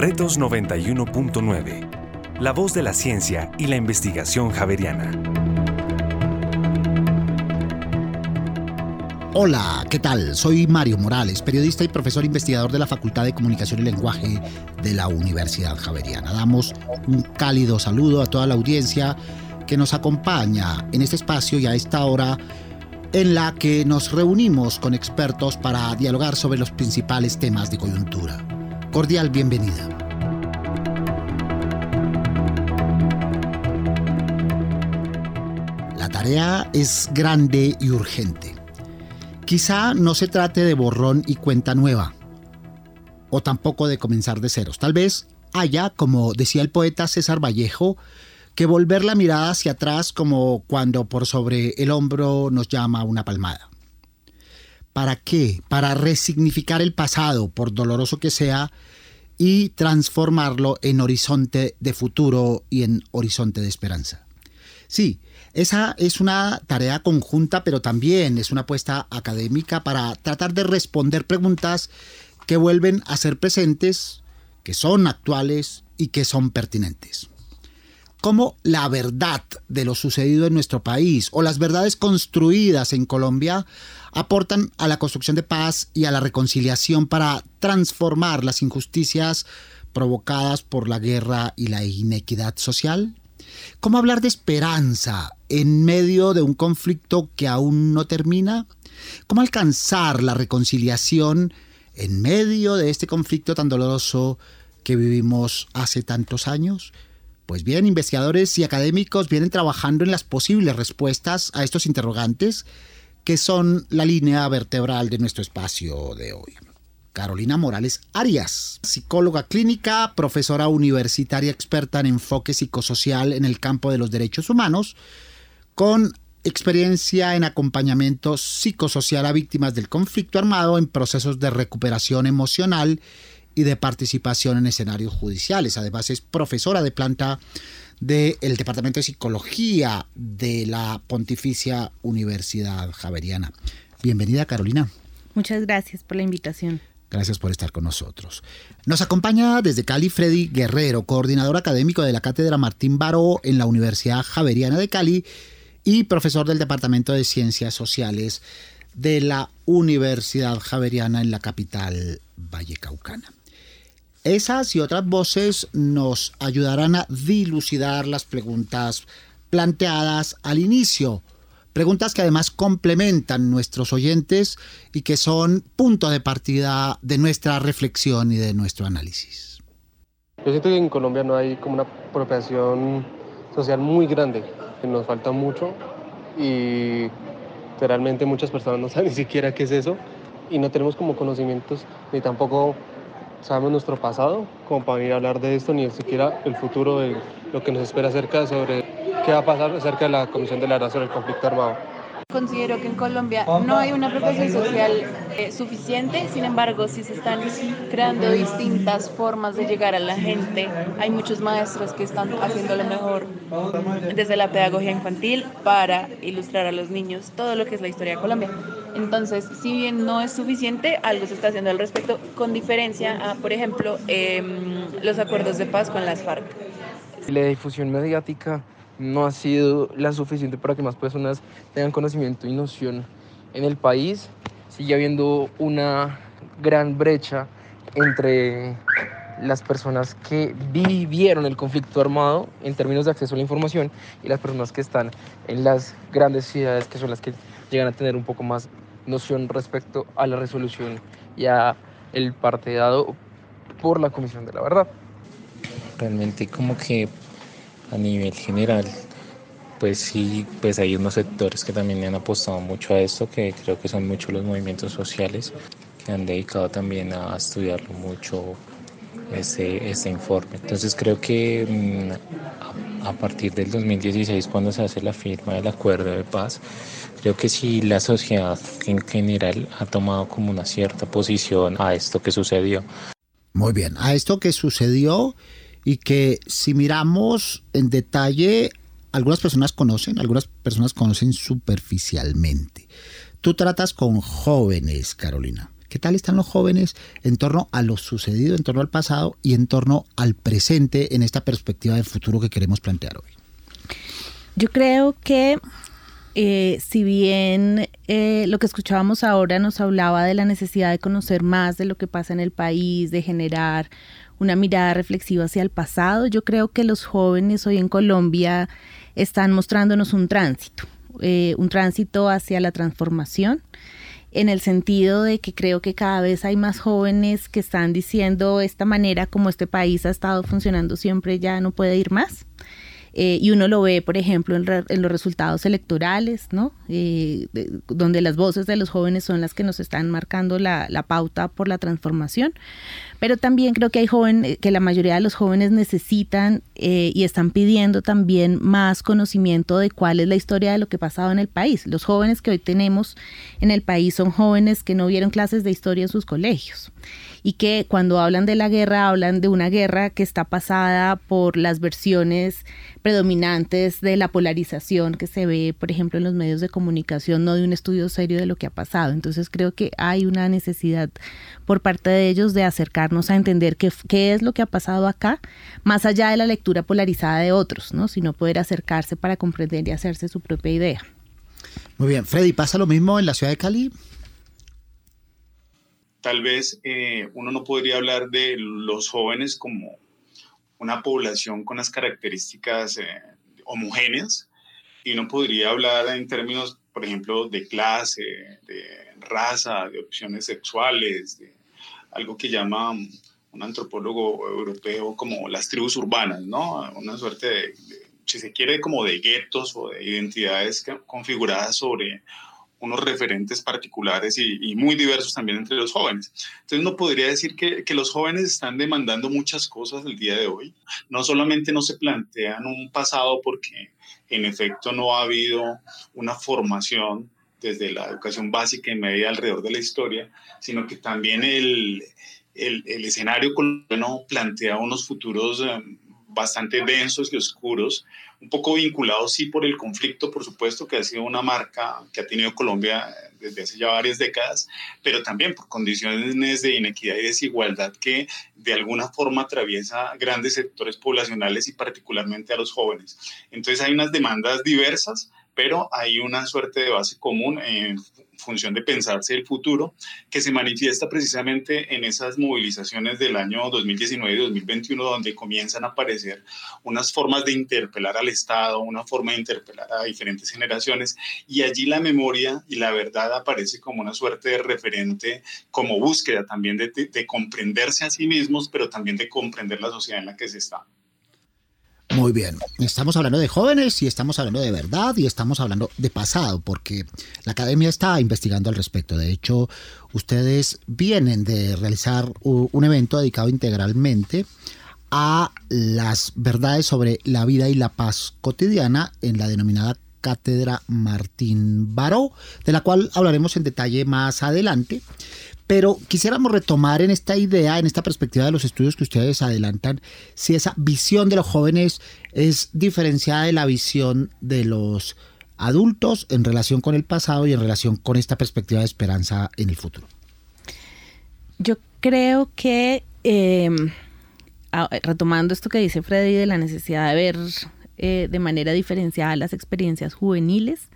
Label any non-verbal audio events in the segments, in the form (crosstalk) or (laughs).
Retos 91.9. La voz de la ciencia y la investigación javeriana. Hola, ¿qué tal? Soy Mario Morales, periodista y profesor investigador de la Facultad de Comunicación y Lenguaje de la Universidad Javeriana. Damos un cálido saludo a toda la audiencia que nos acompaña en este espacio y a esta hora en la que nos reunimos con expertos para dialogar sobre los principales temas de coyuntura. Cordial bienvenida. La tarea es grande y urgente. Quizá no se trate de borrón y cuenta nueva, o tampoco de comenzar de ceros. Tal vez haya, como decía el poeta César Vallejo, que volver la mirada hacia atrás como cuando por sobre el hombro nos llama una palmada. ¿Para qué? Para resignificar el pasado, por doloroso que sea, y transformarlo en horizonte de futuro y en horizonte de esperanza. Sí, esa es una tarea conjunta, pero también es una apuesta académica para tratar de responder preguntas que vuelven a ser presentes, que son actuales y que son pertinentes cómo la verdad de lo sucedido en nuestro país o las verdades construidas en Colombia aportan a la construcción de paz y a la reconciliación para transformar las injusticias provocadas por la guerra y la inequidad social? ¿Cómo hablar de esperanza en medio de un conflicto que aún no termina? ¿Cómo alcanzar la reconciliación en medio de este conflicto tan doloroso que vivimos hace tantos años? Pues bien, investigadores y académicos vienen trabajando en las posibles respuestas a estos interrogantes que son la línea vertebral de nuestro espacio de hoy. Carolina Morales Arias, psicóloga clínica, profesora universitaria experta en enfoque psicosocial en el campo de los derechos humanos, con experiencia en acompañamiento psicosocial a víctimas del conflicto armado en procesos de recuperación emocional y de participación en escenarios judiciales. Además es profesora de planta del Departamento de Psicología de la Pontificia Universidad Javeriana. Bienvenida Carolina. Muchas gracias por la invitación. Gracias por estar con nosotros. Nos acompaña desde Cali Freddy Guerrero, coordinador académico de la Cátedra Martín Baró en la Universidad Javeriana de Cali y profesor del Departamento de Ciencias Sociales de la Universidad Javeriana en la capital vallecaucana. Esas y otras voces nos ayudarán a dilucidar las preguntas planteadas al inicio. Preguntas que además complementan nuestros oyentes y que son punto de partida de nuestra reflexión y de nuestro análisis. Yo siento que en Colombia no hay como una apropiación social muy grande. Nos falta mucho y realmente muchas personas no saben (laughs) ni siquiera qué es eso y no tenemos como conocimientos ni tampoco sabemos nuestro pasado como para venir a hablar de esto, ni siquiera el futuro de lo que nos espera acerca sobre qué va a pasar acerca de la Comisión de la Verdad sobre el conflicto armado. Considero que en Colombia no hay una protección social eh, suficiente, sin embargo, sí se están creando distintas formas de llegar a la gente. Hay muchos maestros que están haciendo lo mejor desde la pedagogía infantil para ilustrar a los niños todo lo que es la historia de Colombia. Entonces, si bien no es suficiente, algo se está haciendo al respecto, con diferencia a, por ejemplo, em, los acuerdos de paz con las FARC. La difusión mediática no ha sido la suficiente para que más personas tengan conocimiento y noción en el país. Sigue habiendo una gran brecha entre las personas que vivieron el conflicto armado en términos de acceso a la información y las personas que están en las grandes ciudades que son las que llegan a tener un poco más noción respecto a la resolución y a el parte dado por la Comisión de la Verdad. Realmente como que a nivel general, pues sí, pues hay unos sectores que también han apostado mucho a esto, que creo que son muchos los movimientos sociales que han dedicado también a estudiarlo mucho este, este informe. Entonces creo que mm, a, partir del 2016, cuando se hace la firma del acuerdo de paz, creo que sí la sociedad en general ha tomado como una cierta posición a esto que sucedió. Muy bien, a esto que sucedió y que si miramos en detalle, algunas personas conocen, algunas personas conocen superficialmente. Tú tratas con jóvenes, Carolina. ¿Qué tal están los jóvenes en torno a lo sucedido, en torno al pasado y en torno al presente en esta perspectiva del futuro que queremos plantear hoy? Yo creo que eh, si bien eh, lo que escuchábamos ahora nos hablaba de la necesidad de conocer más de lo que pasa en el país, de generar una mirada reflexiva hacia el pasado, yo creo que los jóvenes hoy en Colombia están mostrándonos un tránsito, eh, un tránsito hacia la transformación en el sentido de que creo que cada vez hay más jóvenes que están diciendo esta manera como este país ha estado funcionando siempre ya no puede ir más. Eh, y uno lo ve, por ejemplo, en, los resultados electorales, ¿no? Eh, donde las voces de los jóvenes son las que nos están marcando la, pauta por la transformación. Pero también creo que hay jóvenes, que la mayoría de los jóvenes necesitan eh, y están pidiendo también más conocimiento de cuál es la historia de lo que ha pasado en el país. Los jóvenes que hoy tenemos en el país son jóvenes que no vieron clases de historia en sus colegios y que cuando hablan de la guerra hablan de una guerra que está pasada por las versiones predominantes de la polarización que se ve, por ejemplo, en los medios de comunicación, no de un estudio serio de lo que ha pasado. Entonces creo que hay una necesidad por parte de ellos de acercarnos a entender qué, es lo que ha pasado acá, más allá de la lectura polarizada de otros, ¿no? sino poder acercarse para comprender y hacerse su propia idea. Muy bien, Freddy, ¿pasa lo mismo en la ciudad de Cali? Tal vez eh, uno no podría hablar de los jóvenes como una población con las características eh, homogéneas y uno podría hablar en términos, por ejemplo, de clase, de raza, de opciones sexuales, de algo que llama un antropólogo europeo como las tribus urbanas, ¿no? Una suerte de, si se quiere, como de guetos o de identidades configuradas sobre unos referentes particulares y, muy diversos también entre los jóvenes. Entonces, no podría decir que, que, los jóvenes están demandando muchas cosas el día de hoy. No solamente no se plantean un pasado porque en efecto no ha habido una formación desde la educación básica y media alrededor de la historia, sino que también el, el, el escenario colombiano plantea unos futuros eh, bastante densos y oscuros, un poco vinculados sí por el conflicto, por supuesto, que ha sido una marca que ha tenido Colombia desde hace ya varias décadas, pero también por condiciones de inequidad y desigualdad que de alguna forma atraviesa grandes sectores poblacionales y particularmente a los jóvenes. Entonces hay unas demandas diversas, pero hay una suerte de base común en función de pensarse el futuro, que se manifiesta precisamente en esas movilizaciones del año 2019 y 2021, donde comienzan a aparecer unas formas de interpelar al Estado, una forma de interpelar a diferentes generaciones, y allí la memoria y la verdad aparece como una suerte de referente, como búsqueda también de, de comprenderse a sí mismos, pero también de comprender la sociedad en la que se está. Muy bien, estamos hablando de jóvenes y estamos hablando de verdad y estamos hablando de pasado, porque la academia está investigando al respecto. De hecho, ustedes vienen de realizar un evento dedicado integralmente a las verdades sobre la vida y la paz cotidiana en la denominada Cátedra Martín Baró, de la cual hablaremos en detalle más adelante. Pero quisiéramos retomar en esta idea, en esta perspectiva de los estudios que ustedes adelantan, si esa visión de los jóvenes es diferenciada de la visión de los adultos en relación con el pasado y en relación con esta perspectiva de esperanza en el futuro. Yo creo que, em, retomando esto que dice Freddy de la necesidad de ver eh, de manera diferenciada las experiencias juveniles,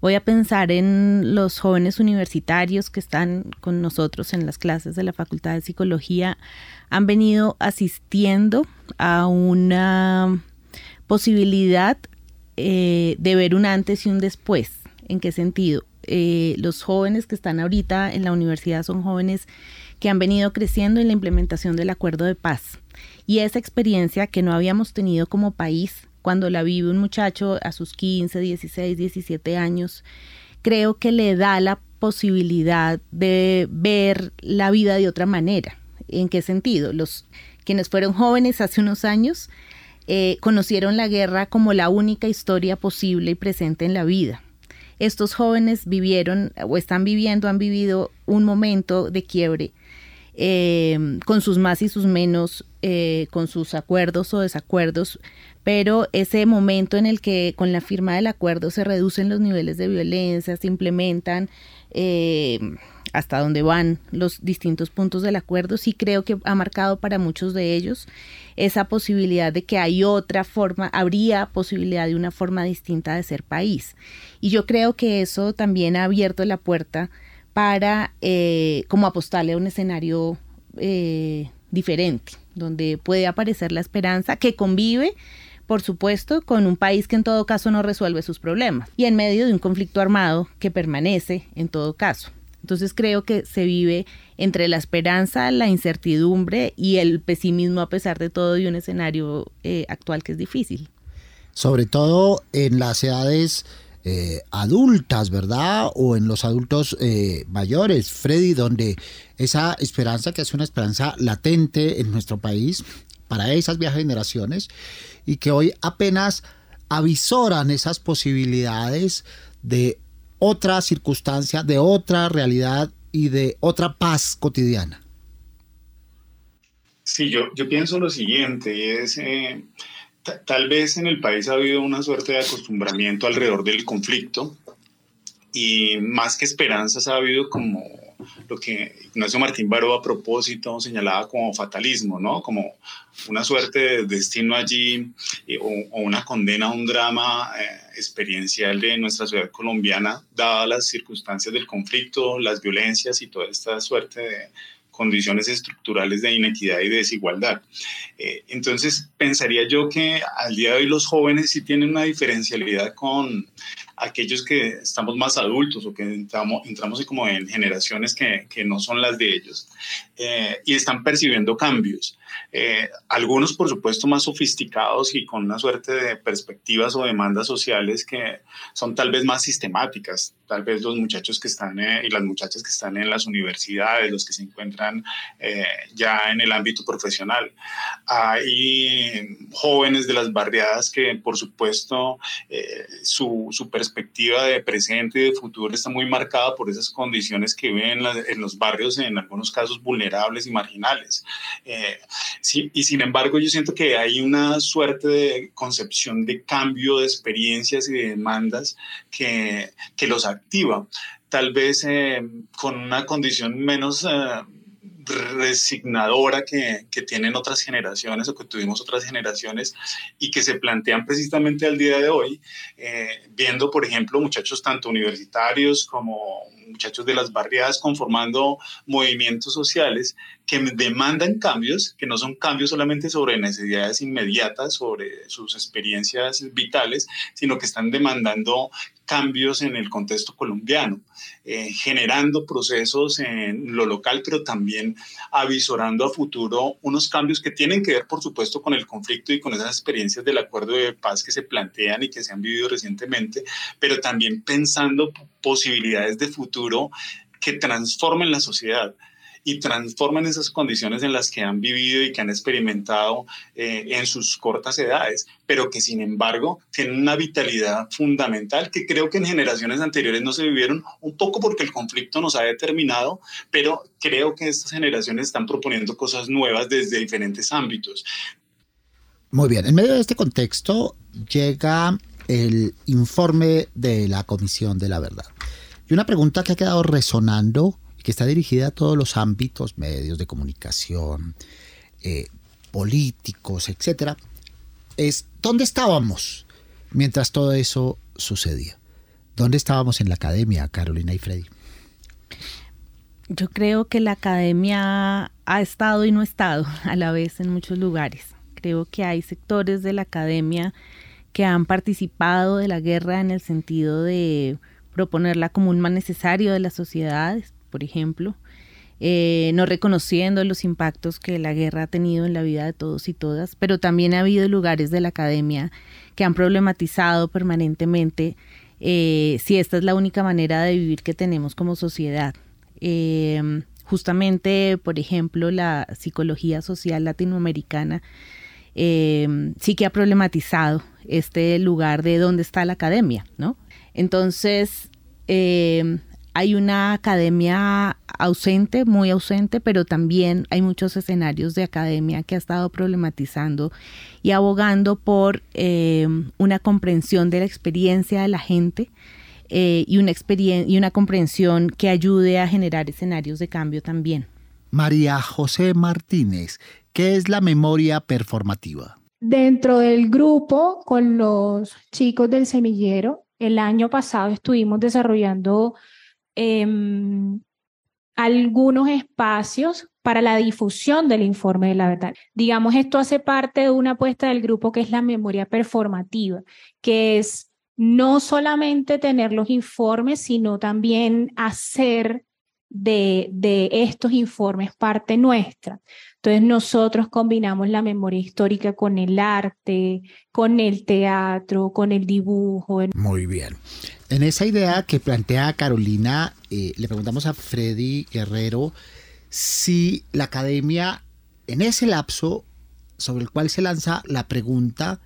Voy a pensar en los jóvenes universitarios que están con nosotros en las clases de la Facultad de Psicología. Han venido asistiendo a una posibilidad eh, de ver un antes y un después. ¿En qué sentido? Eh, los jóvenes que están ahorita en la universidad son jóvenes que han venido creciendo en la implementación del acuerdo de paz. Y esa experiencia que no habíamos tenido como país cuando la vive un muchacho a sus 15, 16, 17 años, creo que le da la posibilidad de ver la vida de otra manera. ¿En qué sentido? Los quienes fueron jóvenes hace unos años eh, conocieron la guerra como la única historia posible y presente en la vida. Estos jóvenes vivieron o están viviendo, han vivido un momento de quiebre eh, con sus más y sus menos, eh, con sus acuerdos o desacuerdos, pero ese momento en el que con la firma del acuerdo se reducen los niveles de violencia, se implementan eh, hasta dónde van los distintos puntos del acuerdo, sí creo que ha marcado para muchos de ellos esa posibilidad de que hay otra forma, habría posibilidad de una forma distinta de ser país. Y yo creo que eso también ha abierto la puerta para eh, como apostarle a un escenario eh, diferente, donde puede aparecer la esperanza que convive por supuesto, con un país que en todo caso no resuelve sus problemas y en medio de un conflicto armado que permanece en todo caso. Entonces creo que se vive entre la esperanza, la incertidumbre y el pesimismo a pesar de todo y un escenario eh, actual que es difícil. Sobre todo en las edades eh, adultas, ¿verdad? O en los adultos eh, mayores, Freddy, donde esa esperanza que es una esperanza latente en nuestro país para esas viejas generaciones y que hoy apenas avisoran esas posibilidades de otra circunstancia, de otra realidad y de otra paz cotidiana. Sí, yo, yo pienso lo siguiente, es eh, tal vez en el país ha habido una suerte de acostumbramiento alrededor del conflicto y más que esperanzas ha habido como lo que Ignacio Martín Baró a propósito señalaba como fatalismo, ¿no? Como una suerte de destino allí eh, o, una condena a un drama eh, experiencial de nuestra ciudad colombiana, dadas las circunstancias del conflicto, las violencias y toda esta suerte de condiciones estructurales de inequidad y de desigualdad. Eh, entonces, pensaría yo que al día de hoy los jóvenes sí tienen una diferencialidad con aquellos que estamos más adultos o que entramos, entramos como en generaciones que, que no son las de ellos eh, y están percibiendo cambios. Eh, algunos, por supuesto, más sofisticados y con una suerte de perspectivas o demandas sociales que son tal vez más sistemáticas. Tal vez los muchachos que están eh, y las muchachas que están en las universidades, los que se encuentran ya en el ámbito profesional. Hay jóvenes de las barriadas que, por supuesto, su, su perspectiva de presente y de futuro está muy marcada por esas condiciones que ven en los barrios, en algunos casos vulnerables y marginales. Sí, y sin embargo, yo siento que hay una suerte de concepción de cambio de experiencias y de demandas que, que los activa. Tal vez eh, con una condición menos... Eh, resignadora que, que, tienen otras generaciones o que tuvimos otras generaciones y que se plantean precisamente al día de hoy, eh, viendo, por ejemplo, muchachos tanto universitarios como muchachos de las barriadas conformando movimientos sociales que demandan cambios, que no son cambios solamente sobre necesidades inmediatas, sobre sus experiencias vitales, sino que están demandando cambios en el contexto colombiano, eh, generando procesos en lo local, pero también avisorando a futuro unos cambios que tienen que ver, por supuesto, con el conflicto y con esas experiencias del acuerdo de paz que se plantean y que se han vivido recientemente, pero también pensando posibilidades de futuro que transformen la sociedad y transformen esas condiciones en las que han vivido y que han experimentado eh, en sus cortas edades, pero que sin embargo tienen una vitalidad fundamental que creo que en generaciones anteriores no se vivieron, un poco porque el conflicto nos ha determinado, pero creo que estas generaciones están proponiendo cosas nuevas desde diferentes ámbitos. Muy bien, en medio de este contexto llega el informe de la Comisión de la Verdad. Y una pregunta que ha quedado resonando que está dirigida a todos los ámbitos, medios de comunicación, eh, políticos, etcétera, es ¿dónde estábamos mientras todo eso sucedía? ¿Dónde estábamos en la academia, Carolina y Freddy? Yo creo que la academia ha estado y no ha estado a la vez en muchos lugares. Creo que hay sectores de la academia que han participado de la guerra en el sentido de proponerla como un mal necesario de las sociedades, por ejemplo, eh, no reconociendo los impactos que la guerra ha tenido en la vida de todos y todas, pero también ha habido lugares de la academia que han problematizado permanentemente eh, si esta es la única manera de vivir que tenemos como sociedad. Eh, justamente, por ejemplo, la psicología social latinoamericana sí que ha problematizado este lugar de dónde está la academia, ¿no? Entonces, hay una academia ausente, muy ausente, pero también hay muchos escenarios de academia que ha estado problematizando y abogando por eh, una comprensión de la experiencia de la gente eh, y una comprensión que ayude a generar escenarios de cambio también. María José Martínez, ¿qué es la memoria performativa? Dentro del grupo con los chicos del semillero, el año pasado estuvimos desarrollando em, algunos espacios para la difusión del informe de la verdad. Digamos, esto hace parte de una apuesta del grupo que es la memoria performativa, que es no solamente tener los informes, sino también hacer de, de estos informes parte nuestra. Entonces nosotros combinamos la memoria histórica con el arte, con el teatro, con el dibujo. Muy bien. En esa idea que plantea Carolina, eh, le preguntamos a Freddy Guerrero si la academia en ese lapso sobre el cual se lanza la pregunta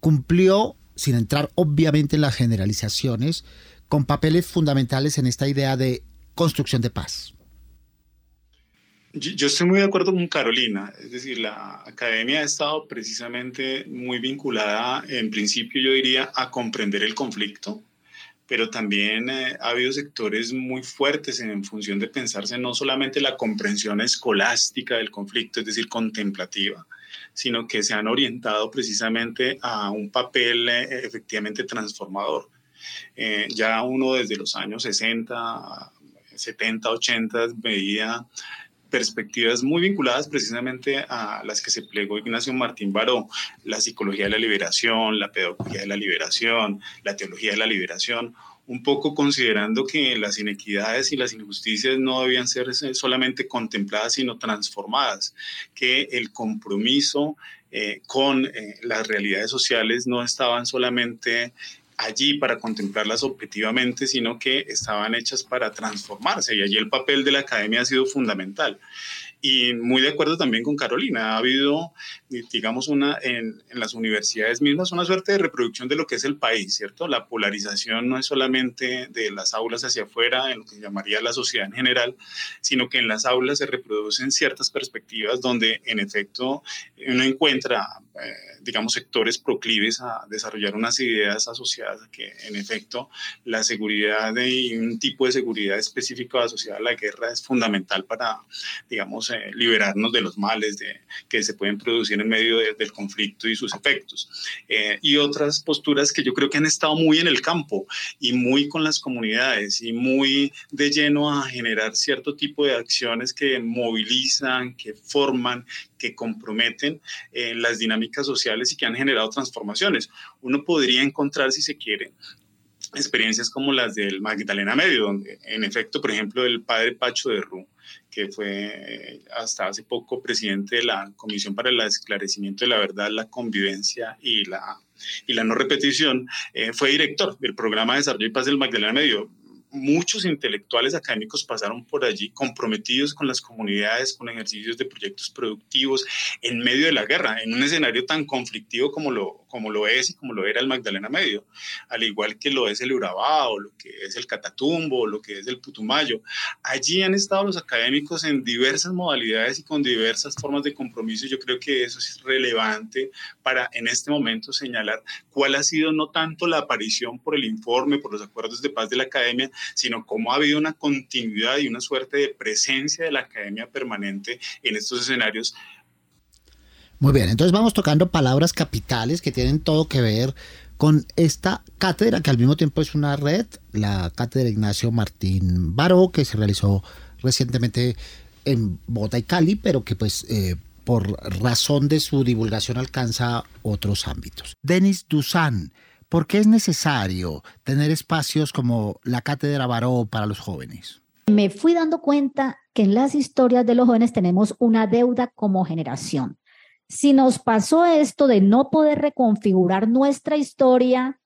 cumplió, sin entrar obviamente en las generalizaciones, con papeles fundamentales en esta idea de construcción de paz. Yo estoy muy de acuerdo con Carolina, es decir, la academia ha estado precisamente muy vinculada, en principio yo diría, a comprender el conflicto, pero también eh, ha habido sectores muy fuertes en función de pensarse no solamente la comprensión escolástica del conflicto, es decir, contemplativa, sino que se han orientado precisamente a un papel eh, efectivamente transformador. Eh, ya uno desde los años 60, 70, 80 veía perspectivas muy vinculadas precisamente a las que se plegó Ignacio Martín Baró, la psicología de la liberación, la pedagogía de la liberación, la teología de la liberación, un poco considerando que las inequidades y las injusticias no debían ser solamente contempladas, sino transformadas, que el compromiso eh, con eh, las realidades sociales no estaban solamente allí para contemplarlas objetivamente, sino que estaban hechas para transformarse y allí el papel de la academia ha sido fundamental. Y muy de acuerdo también con Carolina, ha habido, digamos, una, en, en, las universidades mismas una suerte de reproducción de lo que es el país, ¿cierto? La polarización no es solamente de las aulas hacia afuera, en lo que llamaría la sociedad en general, sino que en las aulas se reproducen ciertas perspectivas donde, en efecto, uno encuentra, digamos, sectores proclives a desarrollar unas ideas asociadas a que, en efecto, la seguridad y un tipo de seguridad específico asociada a la guerra es fundamental para, digamos, eh, liberarnos de los males de, que se pueden producir en medio del conflicto y sus efectos. Eh, y otras posturas que yo creo que han estado muy en el campo y muy con las comunidades y muy de lleno a generar cierto tipo de acciones que movilizan, que forman, que comprometen eh, las dinámicas sociales y que han generado transformaciones. Uno podría encontrar, si se quiere, experiencias como las del Magdalena Medio, donde en efecto, por ejemplo, el padre Pacho de Rú, que fue hasta hace poco presidente de la Comisión para el Esclarecimiento de la Verdad, la Convivencia y la, y la No Repetición, eh, fue director del programa de Desarrollo y Paz del Magdalena Medio muchos intelectuales académicos pasaron por allí comprometidos con las comunidades, con ejercicios de proyectos productivos en medio de la guerra, en un escenario tan conflictivo como lo, como lo es y como lo era el Magdalena Medio, al igual que lo es el Urabá o lo que es el Catatumbo o lo que es el Putumayo. Allí han estado los académicos en diversas modalidades y con diversas formas de compromiso. Yo creo que eso es relevante para en este momento señalar cuál ha sido no tanto la aparición por el informe, por los acuerdos de paz de la academia, sino cómo ha habido una continuidad y una suerte de presencia de la academia permanente en estos escenarios. Muy bien, entonces vamos tocando palabras capitales que tienen todo que ver con esta cátedra, que al mismo tiempo es una red, la cátedra Ignacio Martín Baró, que se realizó recientemente en Bogotá y Cali, pero que pues eh, por razón de su divulgación alcanza otros ámbitos. Denis Dusan, ¿Por qué es necesario tener espacios como la Cátedra Baró para los jóvenes? Me fui dando cuenta que en las historias de los jóvenes tenemos una deuda como generación. Si nos pasó esto de no poder reconfigurar nuestra historia,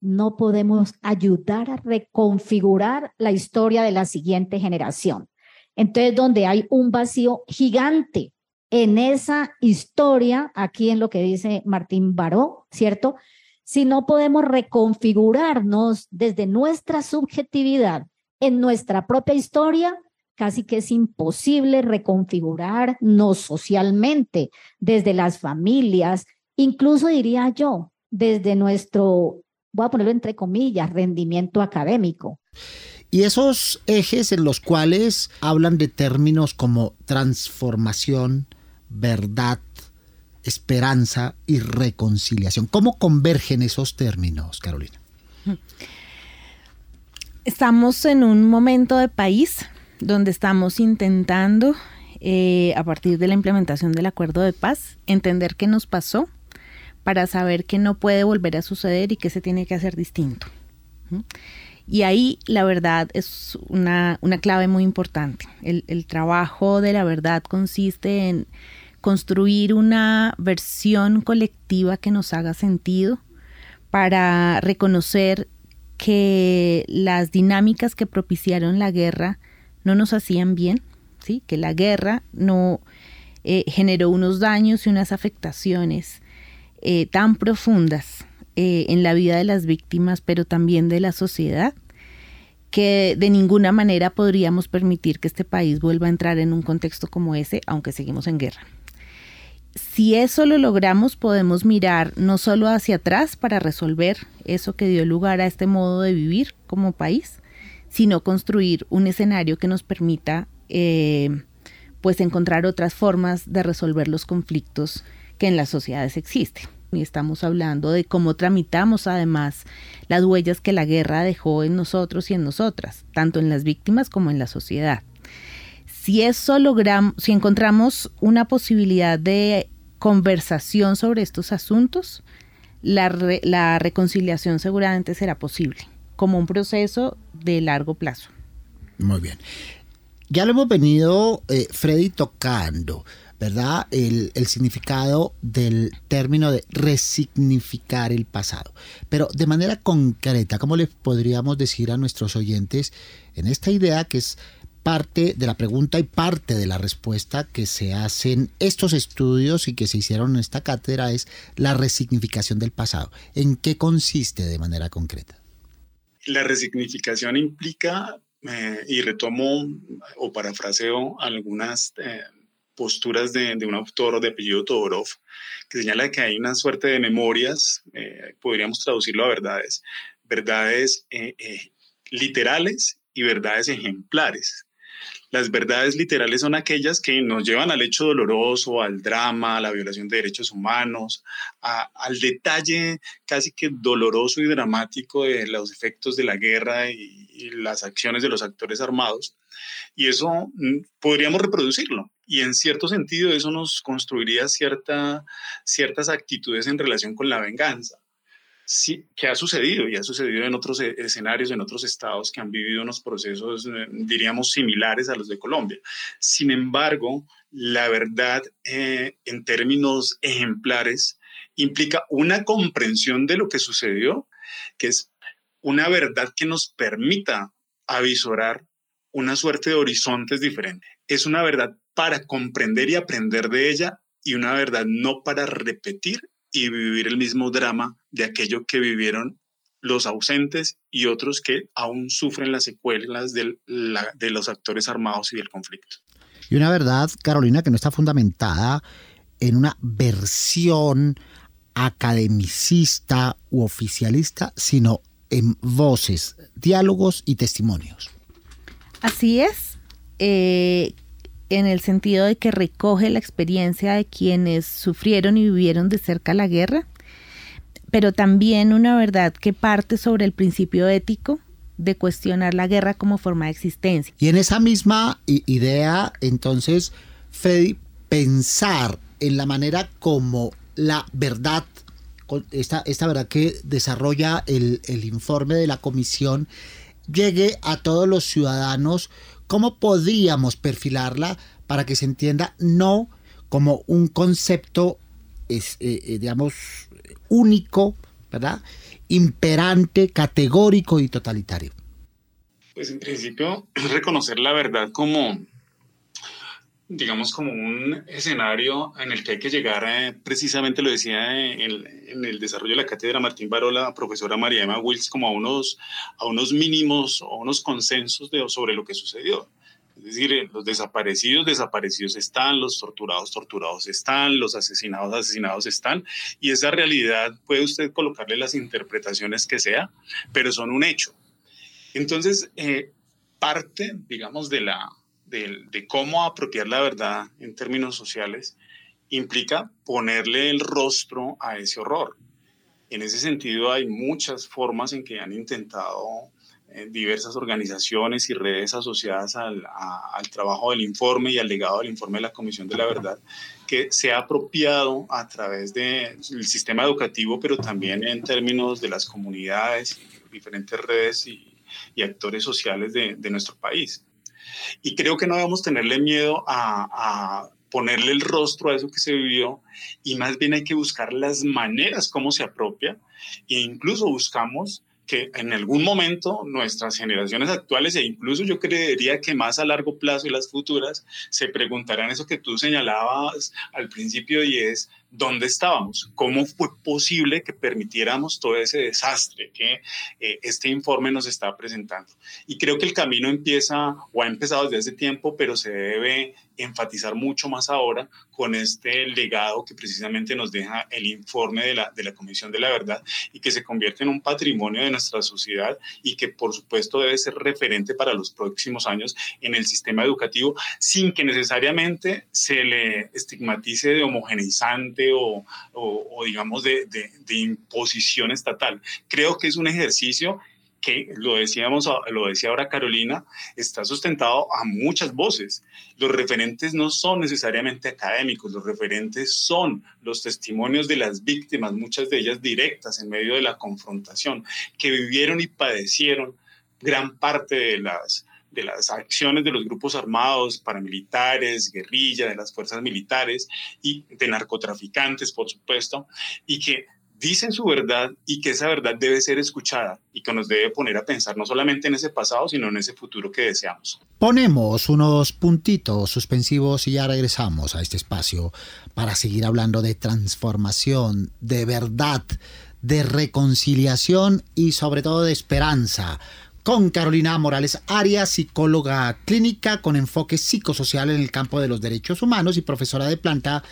no podemos ayudar a reconfigurar la historia de la siguiente generación. Entonces, donde hay un vacío gigante en esa historia, aquí en lo que dice Martín Baró, ¿cierto? si no podemos reconfigurarnos desde nuestra subjetividad en nuestra propia historia, casi que es imposible reconfigurarnos socialmente desde las familias, incluso diría yo, desde nuestro voy a ponerlo entre comillas, rendimiento académico. Y esos ejes en los cuales hablan de términos como transformación, verdad, esperanza y reconciliación. ¿Cómo convergen esos términos, Carolina? Estamos en un momento de país donde estamos intentando, eh, a partir de la implementación del acuerdo de paz, entender qué nos pasó para saber que no puede volver a suceder y que se tiene que hacer distinto. Y ahí la verdad es una, clave muy importante. El, el, trabajo de la verdad consiste en construir una versión colectiva que nos haga sentido para reconocer que las dinámicas que propiciaron la guerra no nos hacían bien, ¿sí? que la guerra no eh, generó unos daños y unas afectaciones eh, tan profundas eh, en la vida de las víctimas, pero también de la sociedad, que de ninguna manera podríamos permitir que este país vuelva a entrar en un contexto como ese, aunque seguimos en guerra. Si eso lo logramos, podemos mirar no solo hacia atrás para resolver eso que dio lugar a este modo de vivir como país, sino construir un escenario que nos permita eh, pues encontrar otras formas de resolver los conflictos que en las sociedades existen y estamos hablando de cómo tramitamos además las huellas que la guerra dejó en nosotros y en nosotras, tanto en las víctimas como en la sociedad. Si eso logramos, si encontramos una posibilidad de conversación sobre estos asuntos, la, la reconciliación seguramente será posible, como un proceso de largo plazo. Muy bien. Ya lo hemos venido, eh, Freddy, tocando. ¿verdad? El, significado del término de resignificar el pasado. Pero de manera concreta, ¿cómo le podríamos decir a nuestros oyentes en esta idea que es parte de la pregunta y parte de la respuesta que se hacen estos estudios y que se hicieron en esta cátedra es la resignificación del pasado. ¿En qué consiste de manera concreta? La resignificación implica, eh, y retomo o parafraseo algunas eh, posturas de, un autor de apellido Todorov, que señala que hay una suerte de memorias, eh, podríamos traducirlo a verdades, verdades literales y verdades ejemplares. Las verdades literales son aquellas que nos llevan al hecho doloroso, al drama, a la violación de derechos humanos, al detalle casi que doloroso y dramático de los efectos de la guerra y, las acciones de los actores armados. Y eso mm, podríamos reproducirlo y en cierto sentido eso nos construiría cierta, ciertas actitudes en relación con la venganza. Sí, que ha sucedido y ha sucedido en otros e, escenarios, en otros estados que han vivido unos procesos, eh, diríamos, similares a los de Colombia. Sin embargo, la verdad eh, en términos ejemplares implica una comprensión de lo que sucedió, que es una verdad que nos permita avisorar una suerte de horizontes diferentes. Es una verdad para comprender y aprender de ella y una verdad no para repetir y vivir el mismo drama de aquello que vivieron los ausentes y otros que aún sufren las secuelas de, de los actores armados y del conflicto. Y una verdad, Carolina, que no está fundamentada en una versión academicista u oficialista, sino en voces, diálogos y testimonios. Así es. Eh, en el sentido de que recoge la experiencia de quienes sufrieron y vivieron de cerca la guerra, pero también una verdad que parte sobre el principio ético de cuestionar la guerra como forma de existencia. Y en esa misma idea, entonces, Freddy, pensar en la manera como la verdad, esta, esta verdad que desarrolla el, el informe de la comisión, llegue a todos los ciudadanos ¿Cómo podríamos perfilarla para que se entienda no como un concepto, eh, eh, digamos, único, ¿verdad? Imperante, categórico y totalitario? Pues en principio, (clears throat) reconocer la verdad como, digamos, como un escenario en el que hay que llegar, eh, precisamente lo decía en, el desarrollo de la cátedra Martín Barola, profesora María Emma Wills, como a unos, a unos mínimos o unos consensos de, sobre lo que sucedió. Es Es decir, eh, los desaparecidos, desaparecidos están, los torturados, torturados están, los asesinados, asesinados están, y esa realidad puede usted colocarle las interpretaciones que sea, pero son un hecho. Entonces, eh, parte, digamos, de, la, de, cómo apropiar la verdad en términos sociales implica ponerle el rostro a ese horror. En ese sentido, hay muchas formas en que han intentado eh, diversas organizaciones y redes asociadas al, trabajo del informe y al legado del informe de la Comisión de la Verdad, que se ha apropiado a través del sistema educativo, pero también en términos de las comunidades diferentes redes y, actores sociales de, nuestro país. Y creo que no debemos tenerle miedo a, a ponerle el rostro a eso que se vivió y más bien hay que buscar las maneras como se apropia e incluso buscamos que en algún momento nuestras generaciones actuales e incluso yo creería que más a largo plazo y las futuras se preguntarán eso que tú señalabas al principio y es dónde estábamos, cómo fue posible que permitiéramos todo ese desastre que eh, este informe nos está presentando. Y creo que el camino empieza o ha empezado desde hace tiempo, pero se debe enfatizar mucho más ahora con este legado que precisamente nos deja el informe de la, de la Comisión de la Verdad y que se convierte en un patrimonio de nuestra sociedad y que por supuesto debe ser referente para los próximos años en el sistema educativo sin que necesariamente se le estigmatice de homogeneizante o, digamos de, de, imposición estatal. Creo que es un ejercicio que lo decíamos, lo decía ahora Carolina, está sustentado a muchas voces. Los referentes no son necesariamente académicos, los referentes son los testimonios de las víctimas, muchas de ellas directas en medio de la confrontación, que vivieron y padecieron gran parte de las, de las acciones de los grupos armados, paramilitares, guerrilla, de las fuerzas militares y de narcotraficantes, por supuesto, y que dicen su verdad y que esa verdad debe ser escuchada y que nos debe poner a pensar no solamente en ese pasado, sino en ese futuro que deseamos. Ponemos unos puntitos suspensivos y ya regresamos a este espacio para seguir hablando de transformación, de verdad, de reconciliación y sobre todo de esperanza con Carolina Morales Arias, psicóloga clínica con enfoque psicosocial en el campo de los derechos humanos y profesora de planta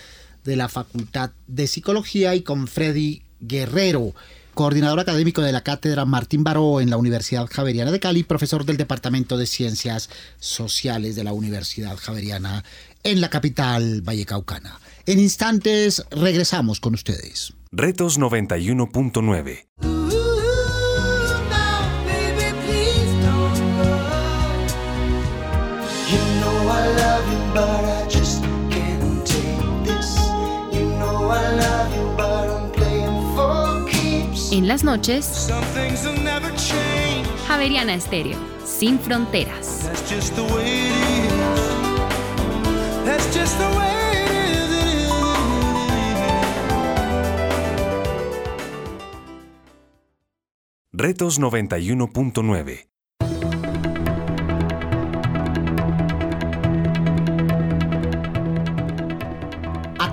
de la Facultad de Psicología, y con Freddy Guerrero, coordinador académico de la Cátedra Martín Baró en la Universidad Javeriana de Cali, profesor del Departamento de Ciencias Sociales de la Universidad Javeriana en la capital vallecaucana. En instantes regresamos con ustedes. Retos 91.9 En las noches, Javeriana Estéreo, sin fronteras. Retos 91.9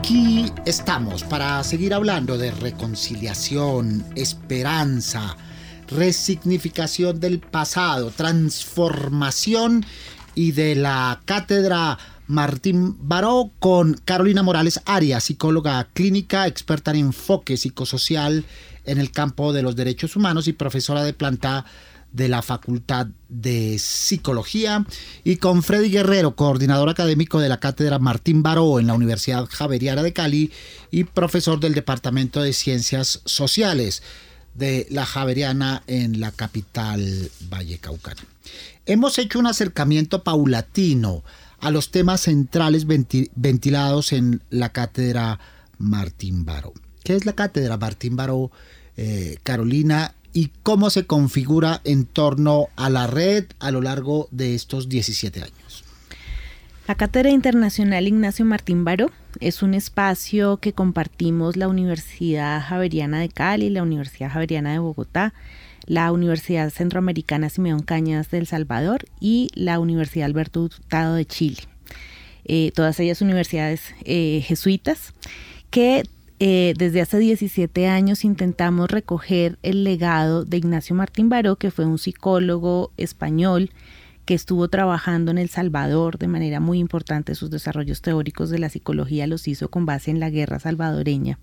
Aquí estamos para seguir hablando de reconciliación, esperanza, resignificación del pasado, transformación y de la cátedra Martín Baró con Carolina Morales Arias, psicóloga clínica, experta en enfoque psicosocial en el campo de los derechos humanos y profesora de planta de la Facultad de Psicología y con Freddy Guerrero, coordinador académico de la Cátedra Martín Baró en la Universidad Javeriana de Cali y profesor del Departamento de Ciencias Sociales de la Javeriana en la capital vallecaucana. Hemos hecho un acercamiento paulatino a los temas centrales ventilados en la Cátedra Martín Baró. ¿Qué es la Cátedra Martín Baró, eh, Carolina? Y cómo se configura en torno a la red a lo largo de estos 17 años. La Cátedra Internacional Ignacio Martín Baró es un espacio que compartimos la Universidad Javeriana de Cali, la Universidad Javeriana de Bogotá, la Universidad Centroamericana Simeón Cañas de El Salvador y la Universidad Alberto Hurtado de Chile. Eh, todas ellas universidades eh, jesuitas que eh, desde hace 17 años intentamos recoger el legado de Ignacio Martín Baró, que fue un psicólogo español que estuvo trabajando en El Salvador de manera muy importante. Sus desarrollos teóricos de la psicología los hizo con base en la guerra salvadoreña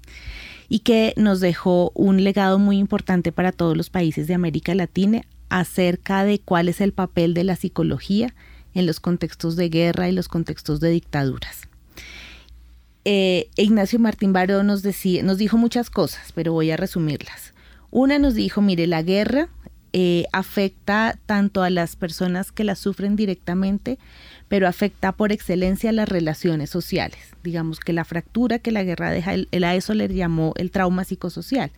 y que nos dejó un legado muy importante para todos los países de América Latina acerca de cuál es el papel de la psicología en los contextos de guerra y los contextos de dictaduras. Eh, Ignacio Martín Baró nos, decía, nos dijo muchas cosas, pero voy a resumirlas. Una nos dijo, mire, la guerra eh, afecta tanto a las personas que la sufren directamente, pero afecta por excelencia a las relaciones sociales. Digamos que la fractura que la guerra deja, el, el a eso le llamó el trauma psicosocial.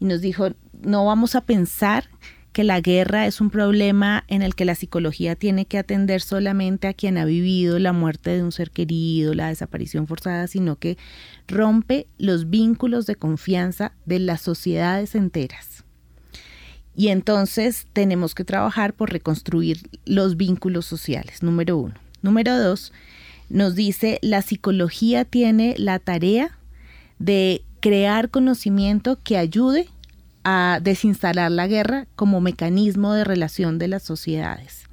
Y nos dijo, no vamos a pensar que la guerra es un problema en el que la psicología tiene que atender solamente a quien ha vivido la muerte de un ser querido, la desaparición forzada, sino que rompe los vínculos de confianza de las sociedades enteras. Y entonces tenemos que trabajar por reconstruir los vínculos sociales, número uno. Número dos, nos dice, la psicología tiene la tarea de crear conocimiento que ayude a desinstalar la guerra como mecanismo de relación de las sociedades.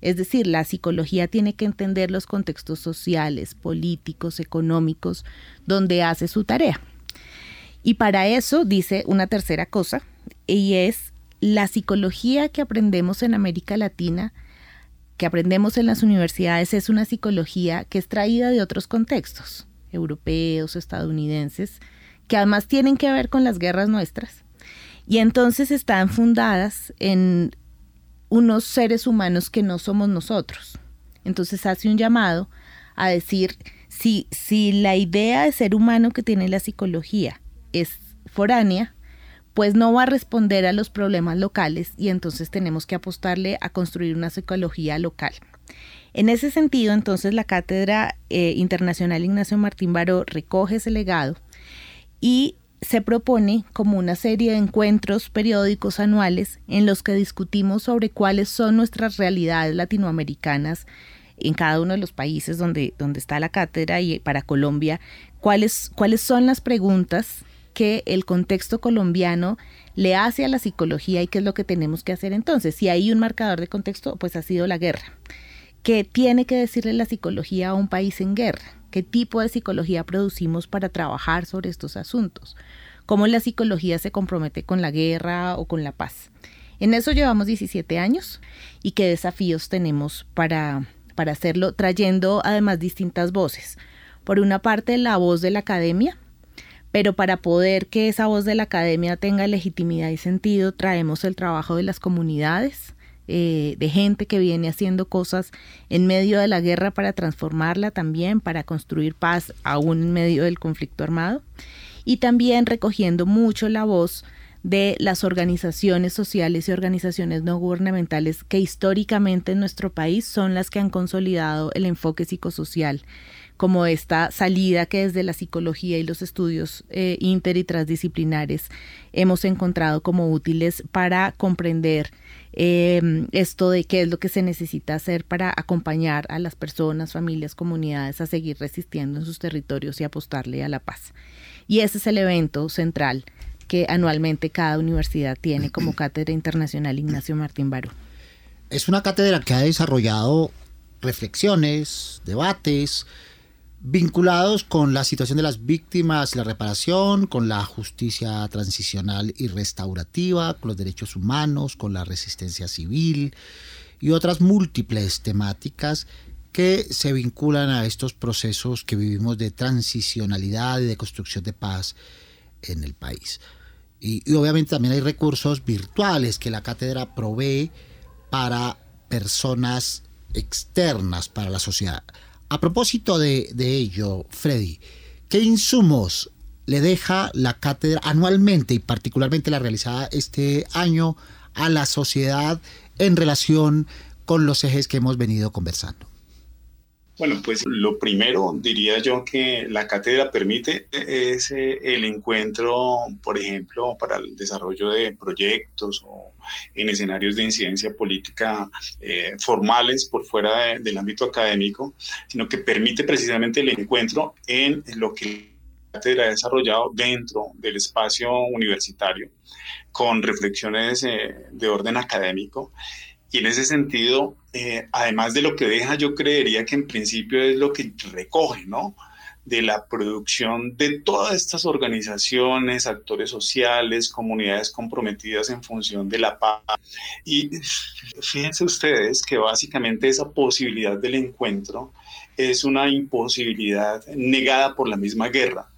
Es decir, la psicología tiene que entender los contextos sociales, políticos, económicos, donde hace su tarea. Y para eso dice una tercera cosa, y es la psicología que aprendemos en América Latina, que aprendemos en las universidades, es una psicología que es traída de otros contextos, europeos, estadounidenses, que además tienen que ver con las guerras nuestras y entonces están fundadas en unos seres humanos que no somos nosotros. Entonces hace un llamado a decir, si, si la idea de ser humano que tiene la psicología es foránea, pues no va a responder a los problemas locales y entonces tenemos que apostarle a construir una psicología local. En ese sentido, entonces la Cátedra eh, Internacional Ignacio Martín Baró recoge ese legado y se propone como una serie de encuentros periódicos anuales en los que discutimos sobre cuáles son nuestras realidades latinoamericanas en cada uno de los países donde, donde está la cátedra y para Colombia, cuáles, cuáles son las preguntas que el contexto colombiano le hace a la psicología y qué es lo que tenemos que hacer entonces. Si hay un marcador de contexto, pues ha sido la guerra. ¿Qué tiene que decirle la psicología a un país en guerra? ¿Qué tipo de psicología producimos para trabajar sobre estos asuntos? ¿Cómo la psicología se compromete con la guerra o con la paz? En eso llevamos 17 años y qué desafíos tenemos para, para hacerlo, trayendo además distintas voces. Por una parte, la voz de la academia, pero para poder que esa voz de la academia tenga legitimidad y sentido, traemos el trabajo de las comunidades, eh, de gente que viene haciendo cosas en medio de la guerra para transformarla también, para construir paz aún en medio del conflicto armado, y también recogiendo mucho la voz de las organizaciones sociales y organizaciones no gubernamentales que históricamente en nuestro país son las que han consolidado el enfoque psicosocial como esta salida que desde la psicología y los estudios eh, inter y transdisciplinares hemos encontrado como útiles para comprender eh, esto de qué es lo que se necesita hacer para acompañar a las personas, familias, comunidades a seguir resistiendo en sus territorios y apostarle a la paz. Y ese es el evento central que anualmente cada universidad tiene como (clears throat) Cátedra Internacional Ignacio Martín Baró. Es una cátedra que ha desarrollado reflexiones, debates, vinculados con la situación de las víctimas, la reparación, con la justicia transicional y restaurativa, con los derechos humanos, con la resistencia civil y otras múltiples temáticas que se vinculan a estos procesos que vivimos de transicionalidad y de construcción de paz en el país. Y, obviamente también hay recursos virtuales que la cátedra provee para personas externas, para la sociedad. A propósito de, ello, Freddy, ¿qué insumos le deja la cátedra anualmente y particularmente la realizada este año a la sociedad en relación con los ejes que hemos venido conversando? Bueno, pues lo primero diría yo que la cátedra permite es eh, el encuentro, por ejemplo, para el desarrollo de proyectos o en escenarios de incidencia política eh, formales por fuera del ámbito académico, sino que permite precisamente el encuentro en lo que la cátedra ha desarrollado dentro del espacio universitario con reflexiones eh, de orden académico Y en ese sentido, eh, además de lo que deja, yo creería que en principio es lo que recoge, ¿no? de la producción de todas estas organizaciones, actores sociales, comunidades comprometidas en función de la paz. Y fíjense ustedes que básicamente esa posibilidad del encuentro es una imposibilidad negada por la misma guerra.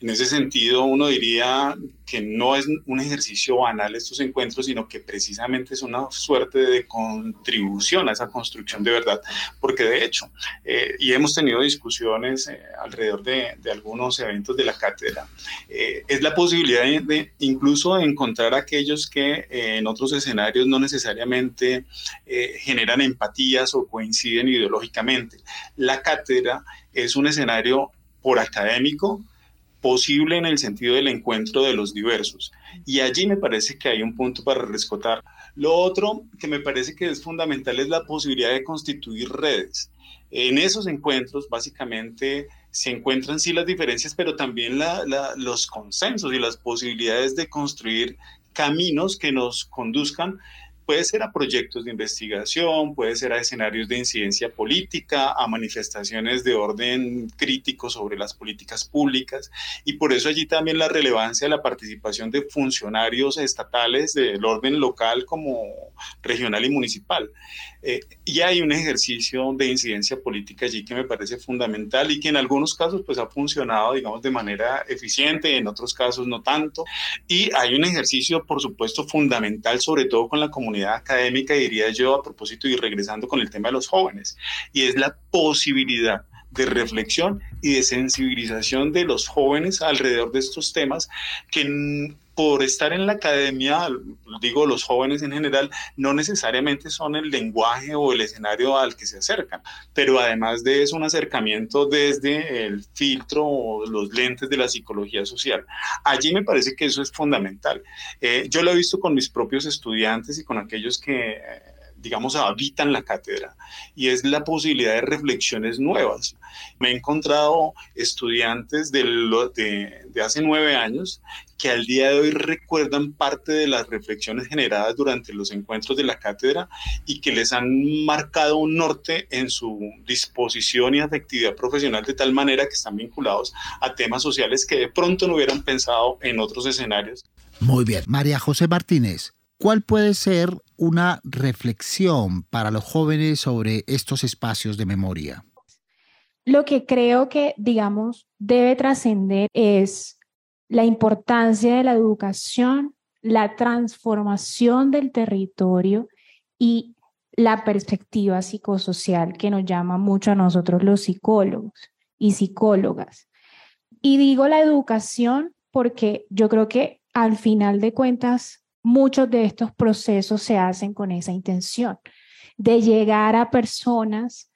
En ese sentido, uno diría que no es un ejercicio banal estos encuentros, sino que precisamente es una suerte de contribución a esa construcción de verdad, porque de hecho, eh, y hemos tenido discusiones eh, alrededor de, algunos eventos de la cátedra, eh, es la posibilidad de, incluso encontrar aquellos que en otros escenarios no necesariamente generan empatías o coinciden ideológicamente. La cátedra es un escenario por académico, posible en el sentido del encuentro de los diversos. Y allí me parece que hay un punto para rescatar. Lo otro que me parece que es fundamental es la posibilidad de constituir redes. En esos encuentros, básicamente, se encuentran sí las diferencias, pero también los consensos y las posibilidades de construir caminos que nos conduzcan Puede ser a proyectos de investigación, puede ser a escenarios de incidencia política, a manifestaciones de orden crítico sobre las políticas públicas. Y por eso allí también la relevancia de la participación de funcionarios estatales del orden local como regional y municipal. Eh, y hay un ejercicio de incidencia política allí que me parece fundamental y que en algunos casos pues ha funcionado, digamos, de manera eficiente, en otros casos no tanto. Y hay un ejercicio, por supuesto, fundamental, sobre todo con la comunidad académica, diría yo, a propósito y regresando con el tema de los jóvenes, y es la posibilidad de reflexión y de sensibilización de los jóvenes alrededor de estos temas que por estar en la academia, digo los jóvenes en general, no necesariamente son el lenguaje o el escenario al que se acercan, pero además de eso un acercamiento desde el filtro o los lentes de la psicología social. Allí me parece que eso es fundamental. Eh, yo lo he visto con mis propios estudiantes y con aquellos que digamos, habitan la cátedra y es la posibilidad de reflexiones nuevas. Me he encontrado estudiantes de, hace nueve años que al día de hoy recuerdan parte de las reflexiones generadas durante los encuentros de la cátedra y que les han marcado un norte en su disposición y afectividad profesional de tal manera que están vinculados a temas sociales que de pronto no hubieran pensado en otros escenarios. Muy bien. María José Martínez, ¿Cuál puede ser una reflexión para los jóvenes sobre estos espacios de memoria? Lo que creo que, digamos, debe trascender es la importancia de la educación, la transformación del territorio y la perspectiva psicosocial que nos llama mucho a nosotros los psicólogos y psicólogas. Y digo la educación porque yo creo que al final de cuentas muchos de estos procesos se hacen con esa intención de llegar a personas.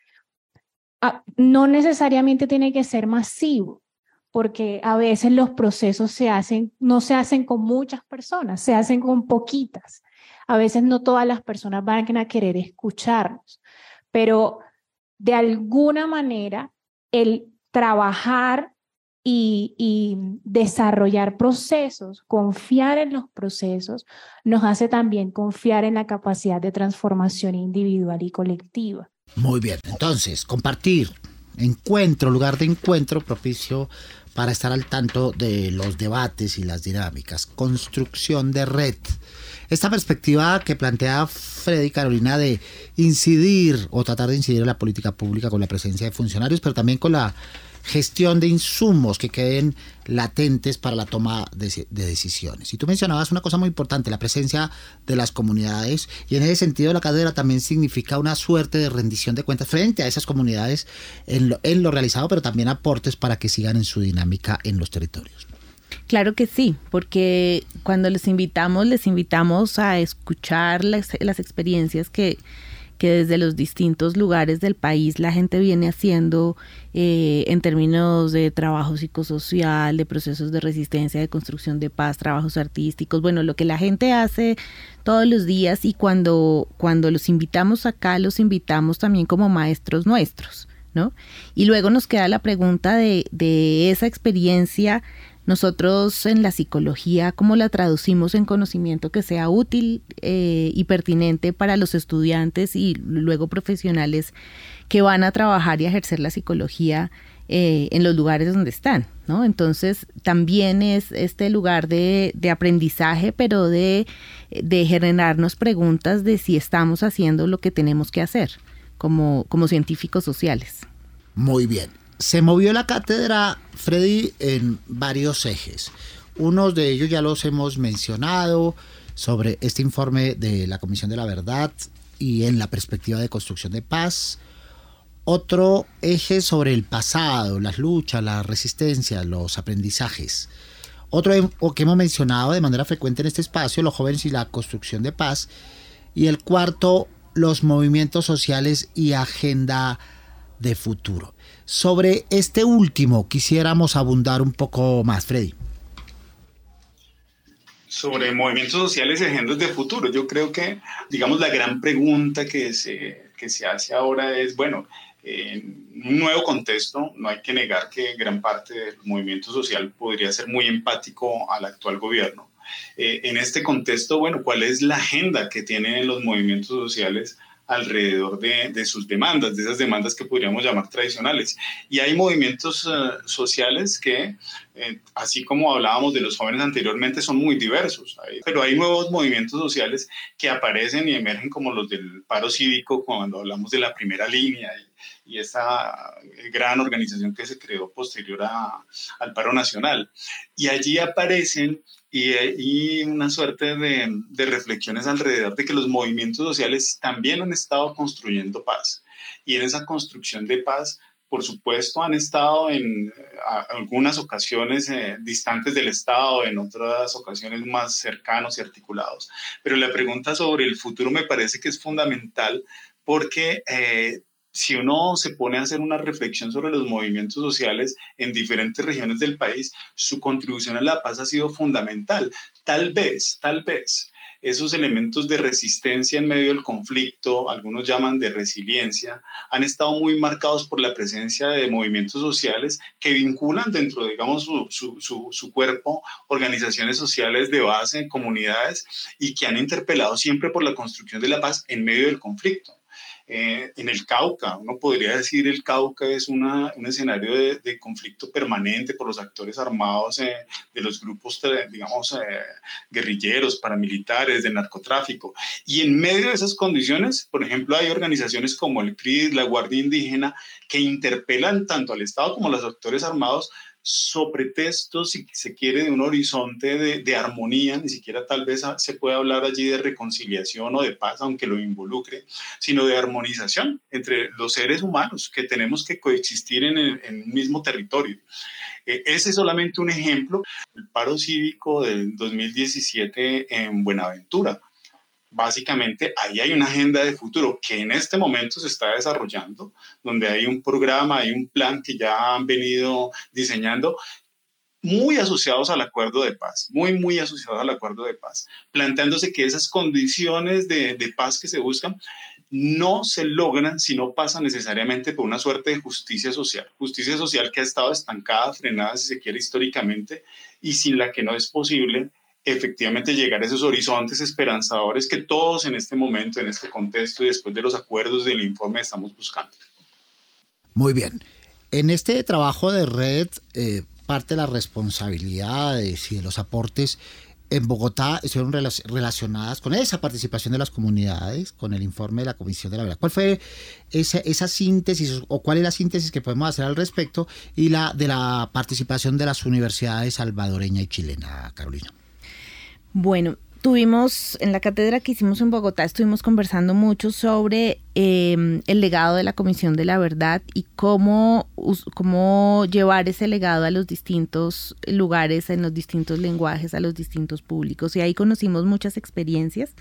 no necesariamente tiene que ser masivo, porque a veces los procesos se hacen, no se hacen con muchas personas, se hacen con poquitas. A veces no todas las personas van a querer escucharnos, pero de alguna manera el trabajar y, desarrollar procesos, confiar en los procesos, nos hace también confiar en la capacidad de transformación individual y colectiva. Muy bien, entonces, compartir, encuentro, lugar de encuentro propicio para estar al tanto de los debates y las dinámicas, construcción de red. Esta perspectiva que plantea Freddy Carolina de incidir o tratar de incidir en la política pública con la presencia de funcionarios, pero también con la gestión de insumos que queden latentes para la toma de, decisiones. Y tú mencionabas una cosa muy importante, la presencia de las comunidades, y en ese sentido la cadera también significa una suerte de rendición de cuentas frente a esas comunidades en lo, en lo realizado, pero también aportes para que sigan en su dinámica en los territorios. Claro que sí, porque cuando les invitamos, les invitamos a escuchar las, experiencias que que desde los distintos lugares del país la gente viene haciendo eh, en términos de trabajo psicosocial, de procesos de resistencia, de construcción de paz, trabajos artísticos, bueno, lo que la gente hace todos los días y cuando, cuando los invitamos acá, los invitamos también como maestros nuestros, ¿no? Y luego nos queda la pregunta de, de esa experiencia nosotros en la psicología, ¿cómo la traducimos en conocimiento que sea útil eh, y pertinente para los estudiantes y luego profesionales que van a trabajar y ejercer la psicología eh, en los lugares donde están? ¿no? Entonces, también es este lugar de, aprendizaje, pero de, de generarnos preguntas de si estamos haciendo lo que tenemos que hacer como, como científicos sociales. Muy bien. Se movió la cátedra, Freddy, en varios ejes. Unos de ellos ya los hemos mencionado sobre este informe de la Comisión de la Verdad y en la perspectiva de construcción de paz. Otro eje sobre el pasado, las luchas, la resistencia, los aprendizajes. Otro que hemos mencionado de manera frecuente en este espacio, los jóvenes y la construcción de paz. Y el cuarto, los movimientos sociales y agenda de futuro. Sobre este último quisiéramos abundar un poco más, Freddy. Sobre movimientos sociales y agendas de futuro, yo creo que, digamos, la gran pregunta que se, que se hace ahora es, bueno, en un nuevo contexto, no hay que negar que gran parte del movimiento social podría ser muy empático al actual gobierno. Eh, en este contexto, bueno, ¿cuál es la agenda que tienen los movimientos sociales alrededor de, sus demandas, de esas demandas que podríamos llamar tradicionales. Y hay movimientos eh, sociales que, eh, así como hablábamos de los jóvenes anteriormente, son muy diversos, pero hay nuevos movimientos sociales que aparecen y emergen como los del paro cívico cuando hablamos de la primera línea y, y esta gran organización que se creó posterior al paro nacional. Y allí aparecen y, una suerte de, de, reflexiones alrededor de que los movimientos sociales también han estado construyendo paz. Y en esa construcción de paz, por supuesto, han estado en algunas ocasiones eh, distantes del Estado, en otras ocasiones más cercanos y articulados. Pero la pregunta sobre el futuro me parece que es fundamental porque eh, si uno se pone a hacer una reflexión sobre los movimientos sociales en diferentes regiones del país, su contribución a la paz ha sido fundamental. Tal vez, tal vez, esos elementos de resistencia en medio del conflicto, algunos llaman de resiliencia, han estado muy marcados por la presencia de movimientos sociales que vinculan dentro, digamos, su, su cuerpo organizaciones sociales de base, comunidades, y que han interpelado siempre por la construcción de la paz en medio del conflicto. Eh, en el Cauca. Uno podría decir el Cauca es una, un escenario de, conflicto permanente por los actores armados eh, de los grupos, digamos, eh, guerrilleros, paramilitares, de narcotráfico. Y en medio de esas condiciones, por ejemplo, hay organizaciones como el CRID, la Guardia Indígena, que interpelan tanto al Estado como a los actores armados sobre texto, si se quiere, de un horizonte de, armonía, ni siquiera tal vez se puede hablar allí de reconciliación o de paz, aunque lo involucre, sino de armonización entre los seres humanos que tenemos que coexistir en, el, un mismo territorio. Eh, ese es solamente un ejemplo, el paro cívico del 2017 en Buenaventura básicamente ahí hay una agenda de futuro que en este momento se está desarrollando, donde hay un programa, hay un plan que ya han venido diseñando muy asociados al acuerdo de paz, muy, muy asociados al acuerdo de paz, planteándose que esas condiciones de, de paz que se buscan no se logran si no pasa necesariamente por una suerte de justicia social, justicia social que ha estado estancada, frenada, si se quiere, históricamente, y sin la que no es posible efectivamente llegar a esos horizontes esperanzadores que todos en este momento, en este contexto y después de los acuerdos del informe estamos buscando. Muy bien. En este trabajo de red, eh, parte de las responsabilidades y de los aportes en Bogotá estuvieron relacionadas con esa participación de las comunidades, con el informe de la Comisión de la Verdad. ¿Cuál fue esa, esa, síntesis o cuál es la síntesis que podemos hacer al respecto y la de la participación de las universidades salvadoreña y chilena, Carolina? Bueno, tuvimos en la cátedra que hicimos en Bogotá, estuvimos conversando mucho sobre em, el legado de la Comisión de la Verdad y cómo, cómo llevar ese legado a los distintos lugares, en los distintos lenguajes, a los distintos públicos. Y ahí conocimos muchas experiencias.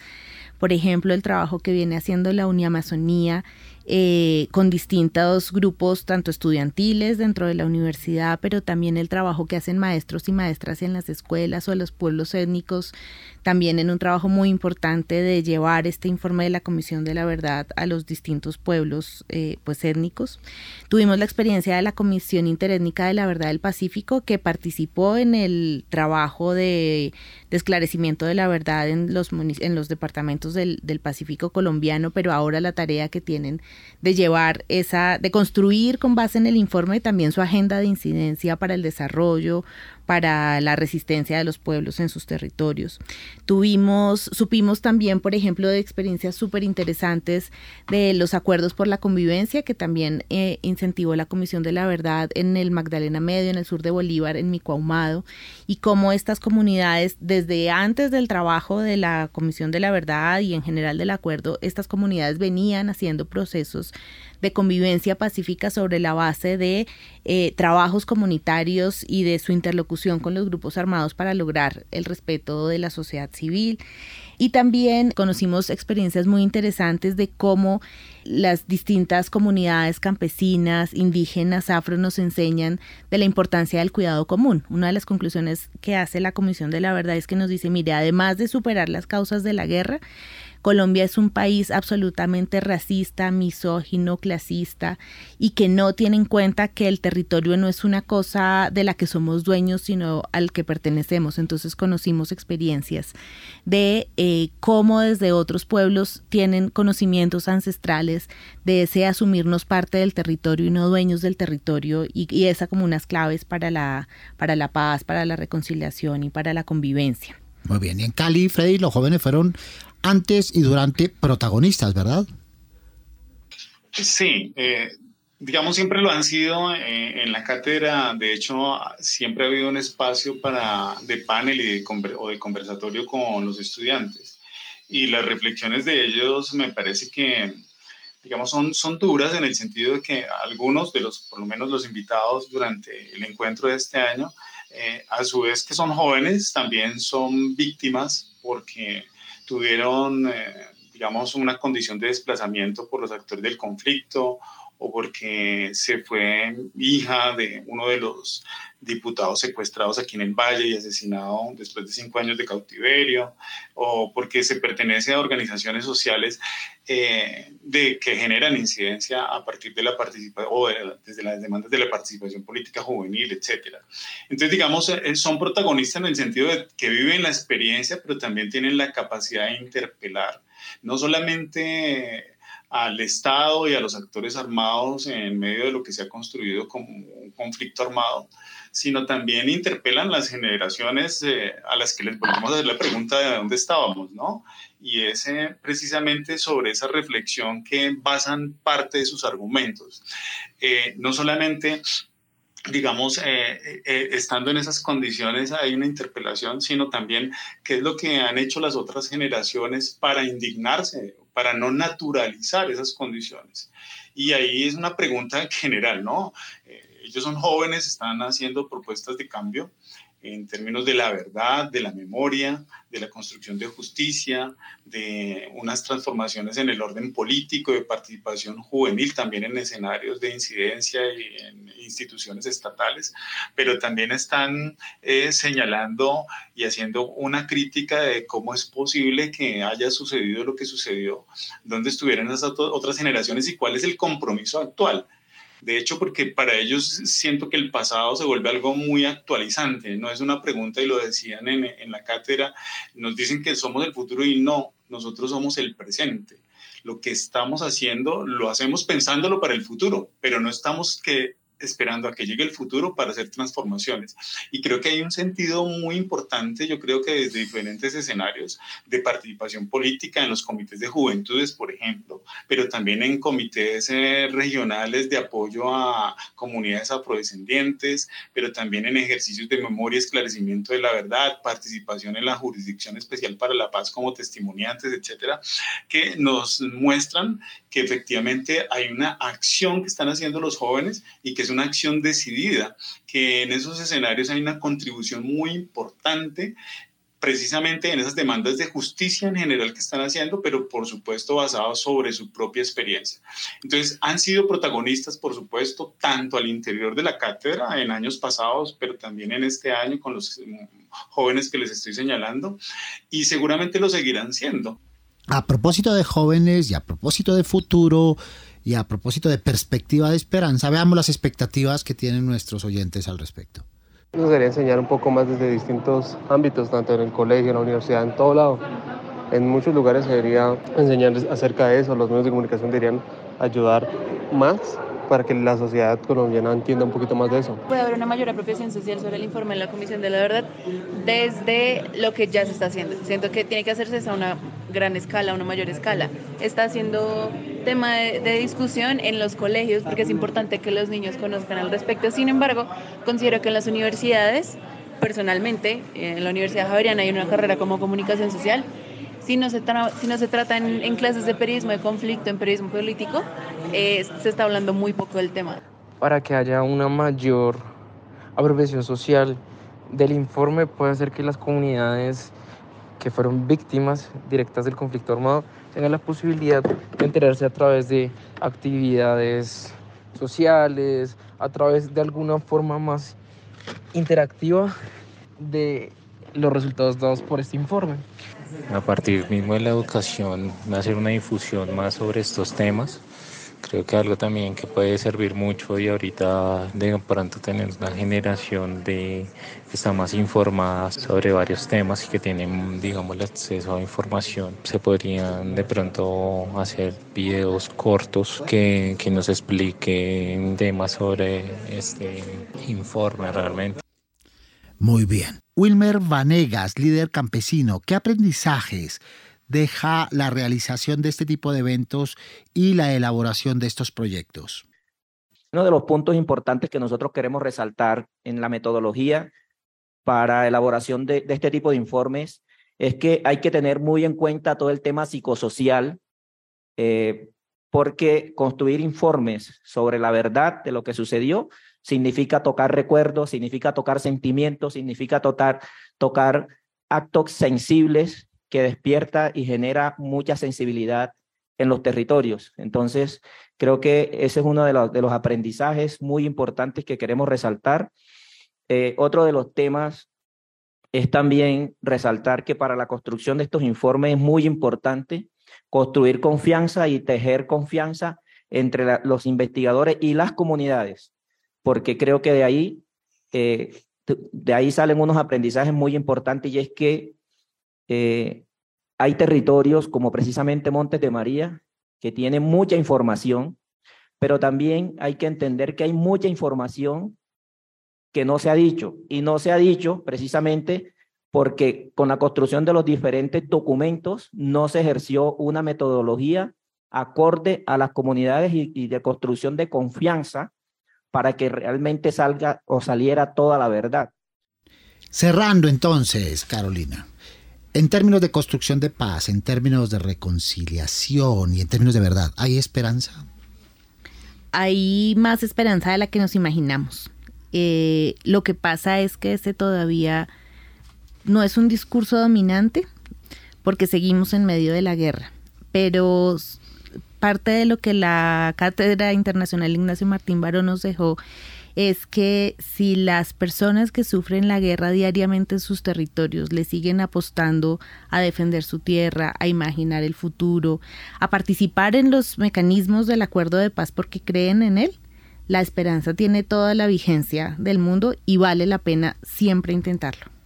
Por ejemplo, el trabajo que viene haciendo la Uniamazonía eh, con distintos grupos, tanto estudiantiles dentro de la universidad, pero también el trabajo que hacen maestros y maestras en las escuelas o en los pueblos étnicos, también en un trabajo muy importante de llevar este informe de la Comisión de la Verdad a los distintos pueblos eh, pues étnicos. Tuvimos la experiencia de la Comisión Interétnica de la Verdad del Pacífico, que participó en el trabajo de, esclarecimiento de la verdad en los, en los departamentos del, del Pacífico colombiano, pero ahora la tarea que tienen de llevar esa, de construir con base en el informe también su agenda de incidencia para el desarrollo, para la resistencia de los pueblos en sus territorios. Tuvimos, supimos también, por ejemplo, de experiencias súper interesantes de los acuerdos por la convivencia que también eh, incentivó la Comisión de la Verdad en el Magdalena Medio, en el sur de Bolívar, en Micoahumado, y cómo estas comunidades, desde antes del trabajo de la Comisión de la Verdad y en general del acuerdo, estas comunidades venían haciendo procesos de convivencia pacífica sobre la base de eh, trabajos comunitarios y de su interlocución con los grupos armados para lograr el respeto de la sociedad civil. Y también conocimos experiencias muy interesantes de cómo las distintas comunidades campesinas, indígenas, afro nos enseñan de la importancia del cuidado común. Una de las conclusiones que hace la Comisión de la Verdad es que nos dice, mire, además de superar las causas de la guerra, Colombia es un país absolutamente racista, misógino, clasista y que no tiene en cuenta que el territorio no es una cosa de la que somos dueños, sino al que pertenecemos. Entonces conocimos experiencias de eh, cómo desde otros pueblos tienen conocimientos ancestrales de ese asumirnos parte del territorio y no dueños del territorio y, y esa como unas claves para la, para la paz, para la reconciliación y para la convivencia. Muy bien, y en Cali, Freddy, los jóvenes fueron antes y durante protagonistas, ¿verdad? Sí, eh, digamos siempre lo han sido eh, en la cátedra, de hecho siempre ha habido un espacio para, de panel y de, o de conversatorio con los estudiantes y las reflexiones de ellos me parece que digamos son, son duras en el sentido de que algunos de los, por lo menos los invitados durante el encuentro de este año, eh, a su vez que son jóvenes, también son víctimas porque tuvieron, eh, digamos, una condición de desplazamiento por los actores del conflicto o porque se fue hija de uno de los diputados secuestrados aquí en el Valle y asesinado después de cinco años de cautiverio, o porque se pertenece a organizaciones sociales eh, de, que generan incidencia a partir de la participación o desde las demandas de la participación política juvenil, etc. Entonces, digamos, eh, son protagonistas en el sentido de que viven la experiencia, pero también tienen la capacidad de interpelar, no solamente al Estado y a los actores armados en medio de lo que se ha construido como un conflicto armado, sino también interpelan las generaciones eh, a las que les volvemos a hacer la pregunta de dónde estábamos, ¿no? Y es eh, precisamente sobre esa reflexión que basan parte de sus argumentos. Eh, no solamente digamos, estando en esas condiciones hay una interpelación, sino también qué es lo que han hecho las otras generaciones para indignarse para no naturalizar esas condiciones. Y ahí es una pregunta (laughs) general, ¿no? Eh, ellos son jóvenes, están haciendo propuestas de cambio en términos de la verdad, de la memoria, de la construcción de justicia, de unas transformaciones en el orden político, de participación juvenil, también en escenarios de incidencia y en instituciones estatales, pero también están eh, señalando y haciendo una crítica de cómo es posible que haya sucedido lo que sucedió, dónde estuvieran esas otras generaciones y cuál es el compromiso actual de hecho, porque para ellos siento que el pasado se vuelve algo muy actualizante, no es una pregunta y lo decían en, en la cátedra, nos dicen que somos el futuro y no, nosotros somos el presente. Lo que estamos haciendo lo hacemos pensándolo para el futuro, pero no estamos que esperando a que llegue el futuro para hacer transformaciones. Y creo que hay un sentido muy importante, yo creo que desde diferentes escenarios de participación política en los comités de juventudes, por ejemplo, pero también en comités eh, regionales de apoyo a comunidades afrodescendientes, pero también en ejercicios de memoria esclarecimiento de la verdad, participación en la Jurisdicción Especial para la Paz como testimoniantes, etcétera, que nos muestran que efectivamente hay una acción que están haciendo los jóvenes y que es una acción decidida, que en esos escenarios hay una contribución muy importante precisamente en esas demandas de justicia en general que están haciendo, pero por supuesto basados sobre su propia experiencia. Entonces, han sido protagonistas, por supuesto, tanto al interior de la cátedra en años pasados, pero también en este año con los jóvenes que les estoy señalando, y seguramente lo seguirán siendo. A propósito de jóvenes y a propósito de futuro y a propósito de perspectiva de esperanza, veamos las expectativas que tienen nuestros oyentes al respecto. Nos gustaría enseñar un poco más desde distintos ámbitos, tanto en el colegio, en la universidad, en todo lado. En muchos lugares debería enseñar acerca de eso, los medios de comunicación deberían ayudar más para que la sociedad colombiana entienda un poquito más de eso. Puede haber una mayor apropiación social sobre el informe de la Comisión de la Verdad desde lo que ya se está haciendo. Siento que tiene que hacerse a una gran escala, a una mayor escala. Está haciendo tema de, de, discusión en los colegios porque es importante que los niños conozcan al respecto. Sin embargo, considero que en las universidades, personalmente, en la Universidad Javeriana hay una carrera como comunicación social si no se, trata en, clases de periodismo de conflicto, en periodismo político, eh, se está hablando muy poco del tema. Para que haya una mayor apropiación social del informe, puede hacer que las comunidades que fueron víctimas directas del conflicto armado tengan la posibilidad de enterarse a través de actividades sociales, a través de alguna forma más interactiva de los resultados dados por este informe a partir mismo de la educación, hacer una difusión más sobre estos temas. Creo que algo también que puede servir mucho y ahorita de pronto tener una generación de que está más informada sobre varios temas y que tienen, digamos, el acceso a información. Se podrían de pronto hacer videos cortos que, que nos expliquen temas sobre este informe realmente. Muy bien. Wilmer Vanegas, líder campesino, ¿qué aprendizajes deja la realización de este tipo de eventos y la elaboración de estos proyectos? Uno de los puntos importantes que nosotros queremos resaltar en la metodología para elaboración de, este tipo de informes es que hay que tener muy en cuenta todo el tema psicosocial, eh, porque construir informes sobre la verdad de lo que sucedió significa tocar recuerdos, significa tocar sentimientos, significa tocar, actos sensibles que despierta y genera mucha sensibilidad en los territorios. Entonces, creo que ese es uno de los, de los aprendizajes muy importantes que queremos resaltar. Eh, otro de los temas es también resaltar que para la construcción de estos informes es muy importante construir confianza y tejer confianza entre los investigadores y las comunidades porque creo que de ahí, eh, de ahí salen unos aprendizajes muy importantes y es que eh, hay territorios como precisamente Montes de María que tienen mucha información, pero también hay que entender que hay mucha información que no se ha dicho y no se ha dicho precisamente porque con la construcción de los diferentes documentos no se ejerció una metodología acorde a las comunidades y de construcción de confianza para que realmente salga o saliera toda la verdad. Cerrando entonces, Carolina, en términos de construcción de paz, en términos de reconciliación y en términos de verdad, ¿hay esperanza? Hay más esperanza de la que nos imaginamos. Eh, lo que pasa es que este todavía no es un discurso dominante porque seguimos en medio de la guerra, pero parte de lo que la Cátedra Internacional Ignacio Martín Barón nos dejó es que si las personas que sufren la guerra diariamente en sus territorios le siguen apostando a defender su tierra, a imaginar el futuro, a participar en los mecanismos del acuerdo de paz porque creen en él, la esperanza tiene toda la vigencia del mundo y vale la pena siempre intentarlo.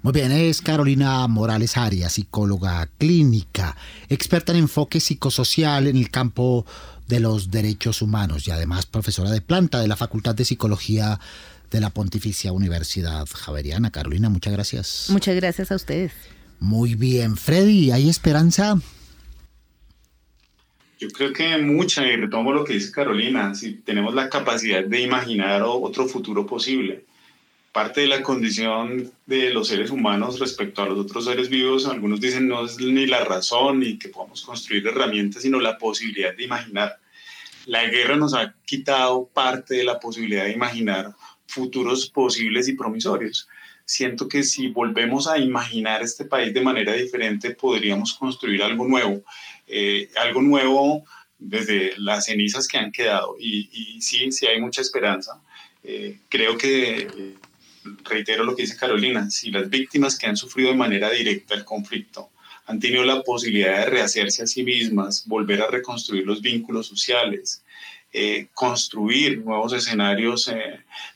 Muy bien, es Carolina Morales Arias, psicóloga clínica, experta en enfoque psicosocial en el campo de los derechos humanos y además profesora de planta de la Facultad de Psicología de la Pontificia Universidad Javeriana. Carolina, muchas gracias. Muchas gracias a ustedes. Muy bien, Freddy, ¿hay esperanza? Yo creo que mucha, y retomo lo que dice Carolina, si tenemos la capacidad de imaginar otro futuro posible parte de la condición de los seres humanos respecto a los otros seres vivos, algunos dicen no es ni la razón ni que podamos construir herramientas, sino la posibilidad de imaginar. La guerra nos ha quitado parte de la posibilidad de imaginar futuros posibles y promisorios. siento que si volvemos a imaginar este país de manera diferente, podríamos construir algo nuevo, eh, algo nuevo desde las cenizas que han quedado. Y, sí, sí hay mucha esperanza. Eh, creo que, reitero lo que dice Carolina, si las víctimas que han sufrido de manera directa el conflicto han tenido la posibilidad de rehacerse a sí mismas, volver a reconstruir los vínculos sociales, eh, construir nuevos escenarios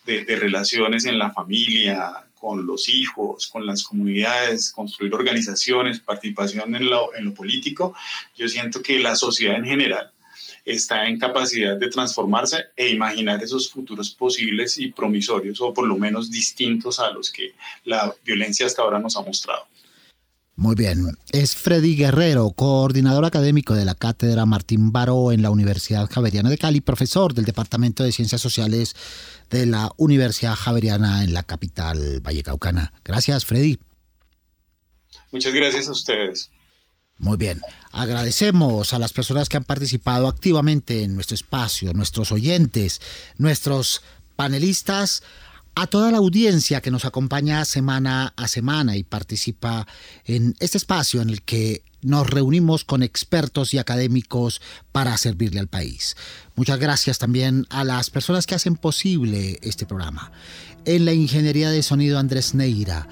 de, de, relaciones en la familia, con los hijos, con las comunidades, construir organizaciones, participación en lo político, yo siento que la sociedad en general está en capacidad de transformarse e imaginar esos futuros posibles y promisorios, o por lo menos distintos a los que la violencia hasta ahora nos ha mostrado. Muy bien. Es Freddy Guerrero, coordinador académico de la Cátedra Martín Baró en la Universidad Javeriana de Cali, profesor del Departamento de Ciencias Sociales de la Universidad Javeriana en la capital vallecaucana. Gracias, Freddy. Muchas gracias a ustedes. Muy bien. Agradecemos a las personas que han participado activamente en nuestro espacio, nuestros oyentes, nuestros panelistas a toda la audiencia que nos acompaña semana a semana y participa en este espacio en el que nos reunimos con expertos y académicos para servirle al país. Muchas gracias también a las personas que hacen posible este programa. En la ingeniería de sonido Andrés Neira,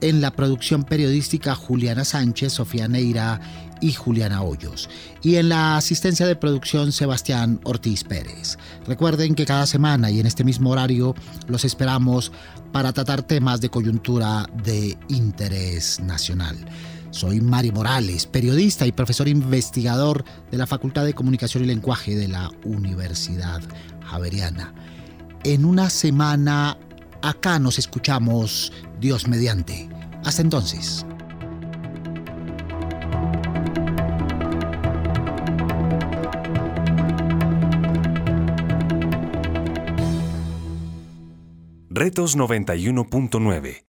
en la producción periodística Juliana Sánchez, Sofía Neira y Juliana Hoyos. Y en la asistencia de producción Sebastián Ortiz Pérez. Recuerden que cada semana y en este mismo horario los esperamos para tratar temas de coyuntura de interés nacional. Soy Mari Morales, periodista y profesor investigador de la Facultad de Comunicación y Lenguaje de la Universidad Javeriana. En una semana acá nos escuchamos Dios mediante. Hasta entonces. Retos 91.9